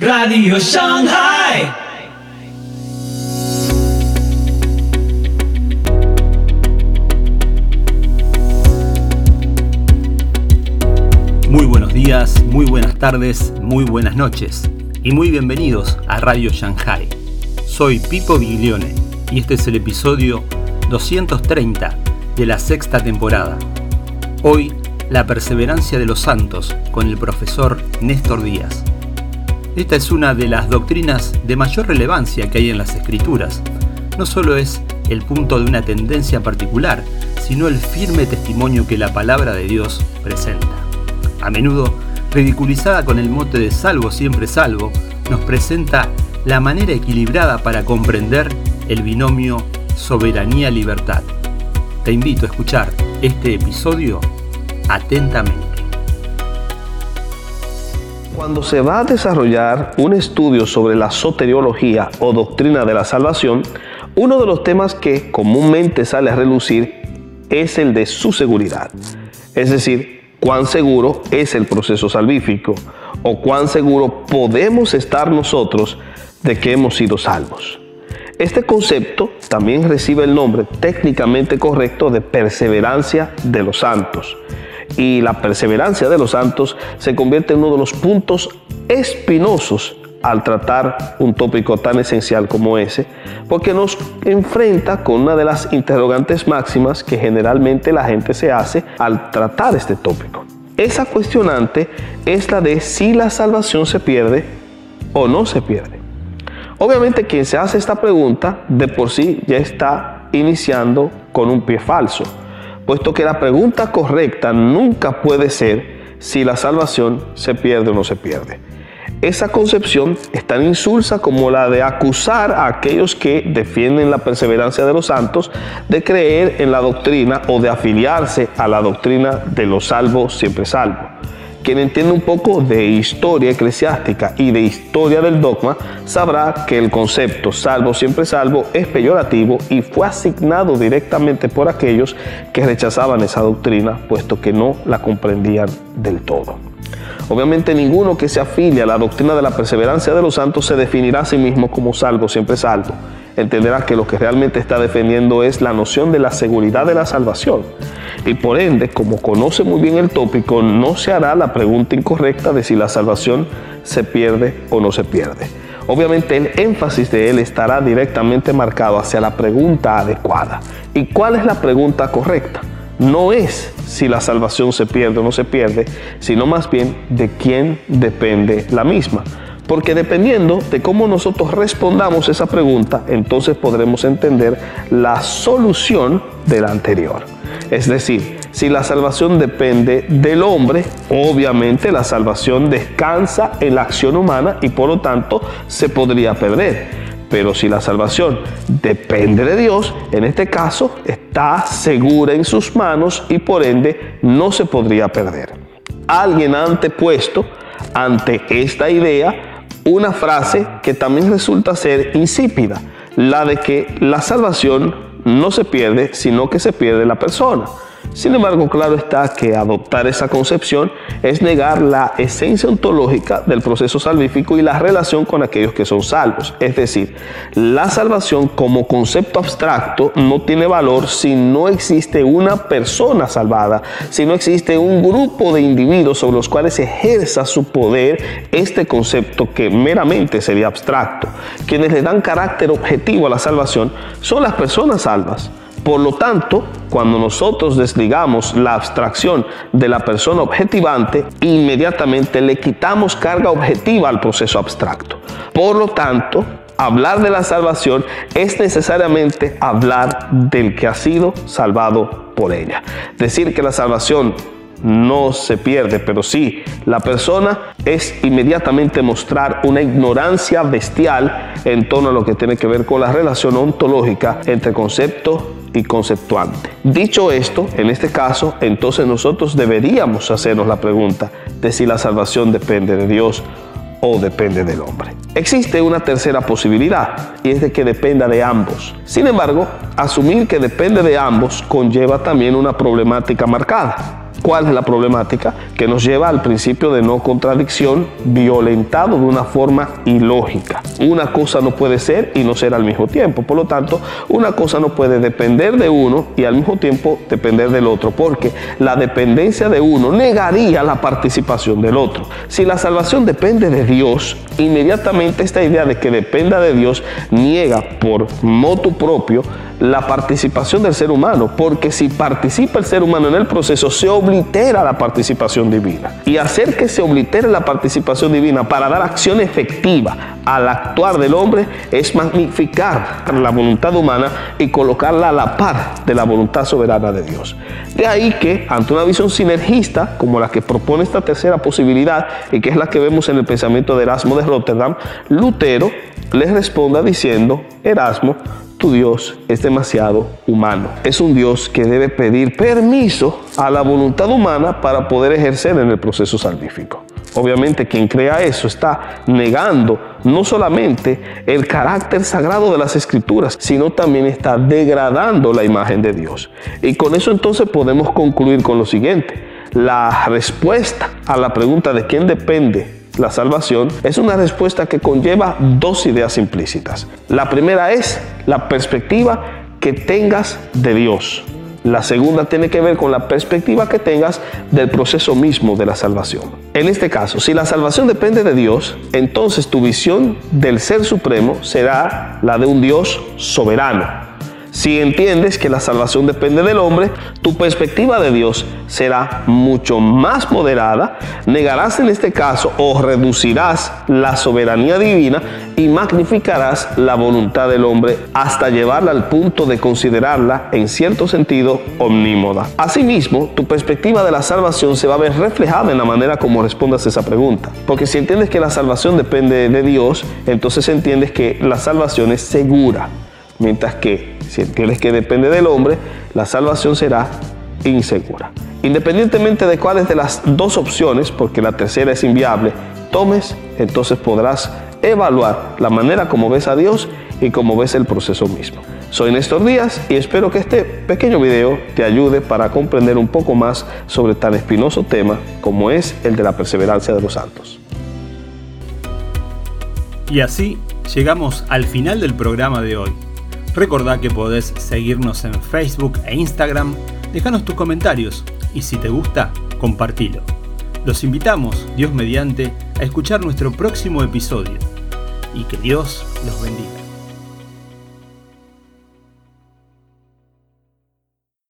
Radio Shanghai. Muy buenos días, muy buenas tardes, muy buenas noches y muy bienvenidos a Radio Shanghai. Soy Pipo Biglione y este es el episodio 230 de la sexta temporada. Hoy, la perseverancia de los santos con el profesor Néstor Díaz. Esta es una de las doctrinas de mayor relevancia que hay en las escrituras. No solo es el punto de una tendencia particular, sino el firme testimonio que la palabra de Dios presenta. A menudo, ridiculizada con el mote de salvo siempre salvo, nos presenta la manera equilibrada para comprender el binomio soberanía-libertad. Te invito a escuchar este episodio atentamente. Cuando se va a desarrollar un estudio sobre la soteriología o doctrina de la salvación, uno de los temas que comúnmente sale a relucir es el de su seguridad. Es decir, cuán seguro es el proceso salvífico o cuán seguro podemos estar nosotros de que hemos sido salvos. Este concepto también recibe el nombre técnicamente correcto de perseverancia de los santos y la perseverancia de los santos se convierte en uno de los puntos espinosos al tratar un tópico tan esencial como ese, porque nos enfrenta con una de las interrogantes máximas que generalmente la gente se hace al tratar este tópico. Esa cuestionante es la de si la salvación se pierde o no se pierde. Obviamente quien se hace esta pregunta de por sí ya está iniciando con un pie falso puesto que la pregunta correcta nunca puede ser si la salvación se pierde o no se pierde. Esa concepción es tan insulsa como la de acusar a aquellos que defienden la perseverancia de los santos de creer en la doctrina o de afiliarse a la doctrina de los salvos siempre salvos. Quien entiende un poco de historia eclesiástica y de historia del dogma sabrá que el concepto salvo siempre salvo es peyorativo y fue asignado directamente por aquellos que rechazaban esa doctrina, puesto que no la comprendían del todo. Obviamente ninguno que se afilie a la doctrina de la perseverancia de los santos se definirá a sí mismo como salvo siempre salvo entenderá que lo que realmente está defendiendo es la noción de la seguridad de la salvación. Y por ende, como conoce muy bien el tópico, no se hará la pregunta incorrecta de si la salvación se pierde o no se pierde. Obviamente el énfasis de él estará directamente marcado hacia la pregunta adecuada. ¿Y cuál es la pregunta correcta? No es si la salvación se pierde o no se pierde, sino más bien de quién depende la misma. Porque dependiendo de cómo nosotros respondamos esa pregunta, entonces podremos entender la solución de la anterior. Es decir, si la salvación depende del hombre, obviamente la salvación descansa en la acción humana y por lo tanto se podría perder. Pero si la salvación depende de Dios, en este caso está segura en sus manos y por ende no se podría perder. Alguien antepuesto ante esta idea una frase que también resulta ser insípida, la de que la salvación no se pierde, sino que se pierde la persona. Sin embargo, claro está que adoptar esa concepción es negar la esencia ontológica del proceso salvífico y la relación con aquellos que son salvos. Es decir, la salvación como concepto abstracto no tiene valor si no existe una persona salvada, si no existe un grupo de individuos sobre los cuales ejerza su poder este concepto que meramente sería abstracto. Quienes le dan carácter objetivo a la salvación son las personas salvas. Por lo tanto, cuando nosotros desligamos la abstracción de la persona objetivante, inmediatamente le quitamos carga objetiva al proceso abstracto. Por lo tanto, hablar de la salvación es necesariamente hablar del que ha sido salvado por ella. Decir que la salvación no se pierde, pero sí la persona es inmediatamente mostrar una ignorancia bestial en torno a lo que tiene que ver con la relación ontológica entre concepto y conceptuante. Dicho esto, en este caso, entonces nosotros deberíamos hacernos la pregunta de si la salvación depende de Dios o depende del hombre. Existe una tercera posibilidad y es de que dependa de ambos. Sin embargo, asumir que depende de ambos conlleva también una problemática marcada ¿Cuál es la problemática? Que nos lleva al principio de no contradicción violentado de una forma ilógica. Una cosa no puede ser y no ser al mismo tiempo. Por lo tanto, una cosa no puede depender de uno y al mismo tiempo depender del otro, porque la dependencia de uno negaría la participación del otro. Si la salvación depende de Dios, inmediatamente esta idea de que dependa de Dios niega por motu propio la participación del ser humano, porque si participa el ser humano en el proceso, se oblitera la participación divina. Y hacer que se oblitere la participación divina para dar acción efectiva al actuar del hombre es magnificar la voluntad humana y colocarla a la par de la voluntad soberana de Dios. De ahí que, ante una visión sinergista, como la que propone esta tercera posibilidad, y que es la que vemos en el pensamiento de Erasmo de Rotterdam, Lutero les responda diciendo, Erasmo, tu Dios es demasiado humano. Es un Dios que debe pedir permiso a la voluntad humana para poder ejercer en el proceso salvífico. Obviamente quien crea eso está negando no solamente el carácter sagrado de las escrituras, sino también está degradando la imagen de Dios. Y con eso entonces podemos concluir con lo siguiente. La respuesta a la pregunta de quién depende la salvación, es una respuesta que conlleva dos ideas implícitas. La primera es la perspectiva que tengas de Dios. La segunda tiene que ver con la perspectiva que tengas del proceso mismo de la salvación. En este caso, si la salvación depende de Dios, entonces tu visión del Ser Supremo será la de un Dios soberano si entiendes que la salvación depende del hombre, tu perspectiva de Dios será mucho más moderada, negarás en este caso o reducirás la soberanía divina y magnificarás la voluntad del hombre hasta llevarla al punto de considerarla en cierto sentido omnímoda. Asimismo, tu perspectiva de la salvación se va a ver reflejada en la manera como respondas esa pregunta. Porque si entiendes que la salvación depende de Dios, entonces entiendes que la salvación es segura. Mientras que si entiendes que depende del hombre, la salvación será insegura. Independientemente de cuáles de las dos opciones, porque la tercera es inviable, tomes, entonces podrás evaluar la manera como ves a Dios y cómo ves el proceso mismo. Soy Néstor Díaz y espero que este pequeño video te ayude para comprender un poco más sobre tan espinoso tema como es el de la perseverancia de los santos. Y así llegamos al final del programa de hoy. Recordá que podés seguirnos en Facebook e Instagram, dejanos tus comentarios y si te gusta, compartilo. Los invitamos, Dios mediante, a escuchar nuestro próximo episodio y que Dios los bendiga.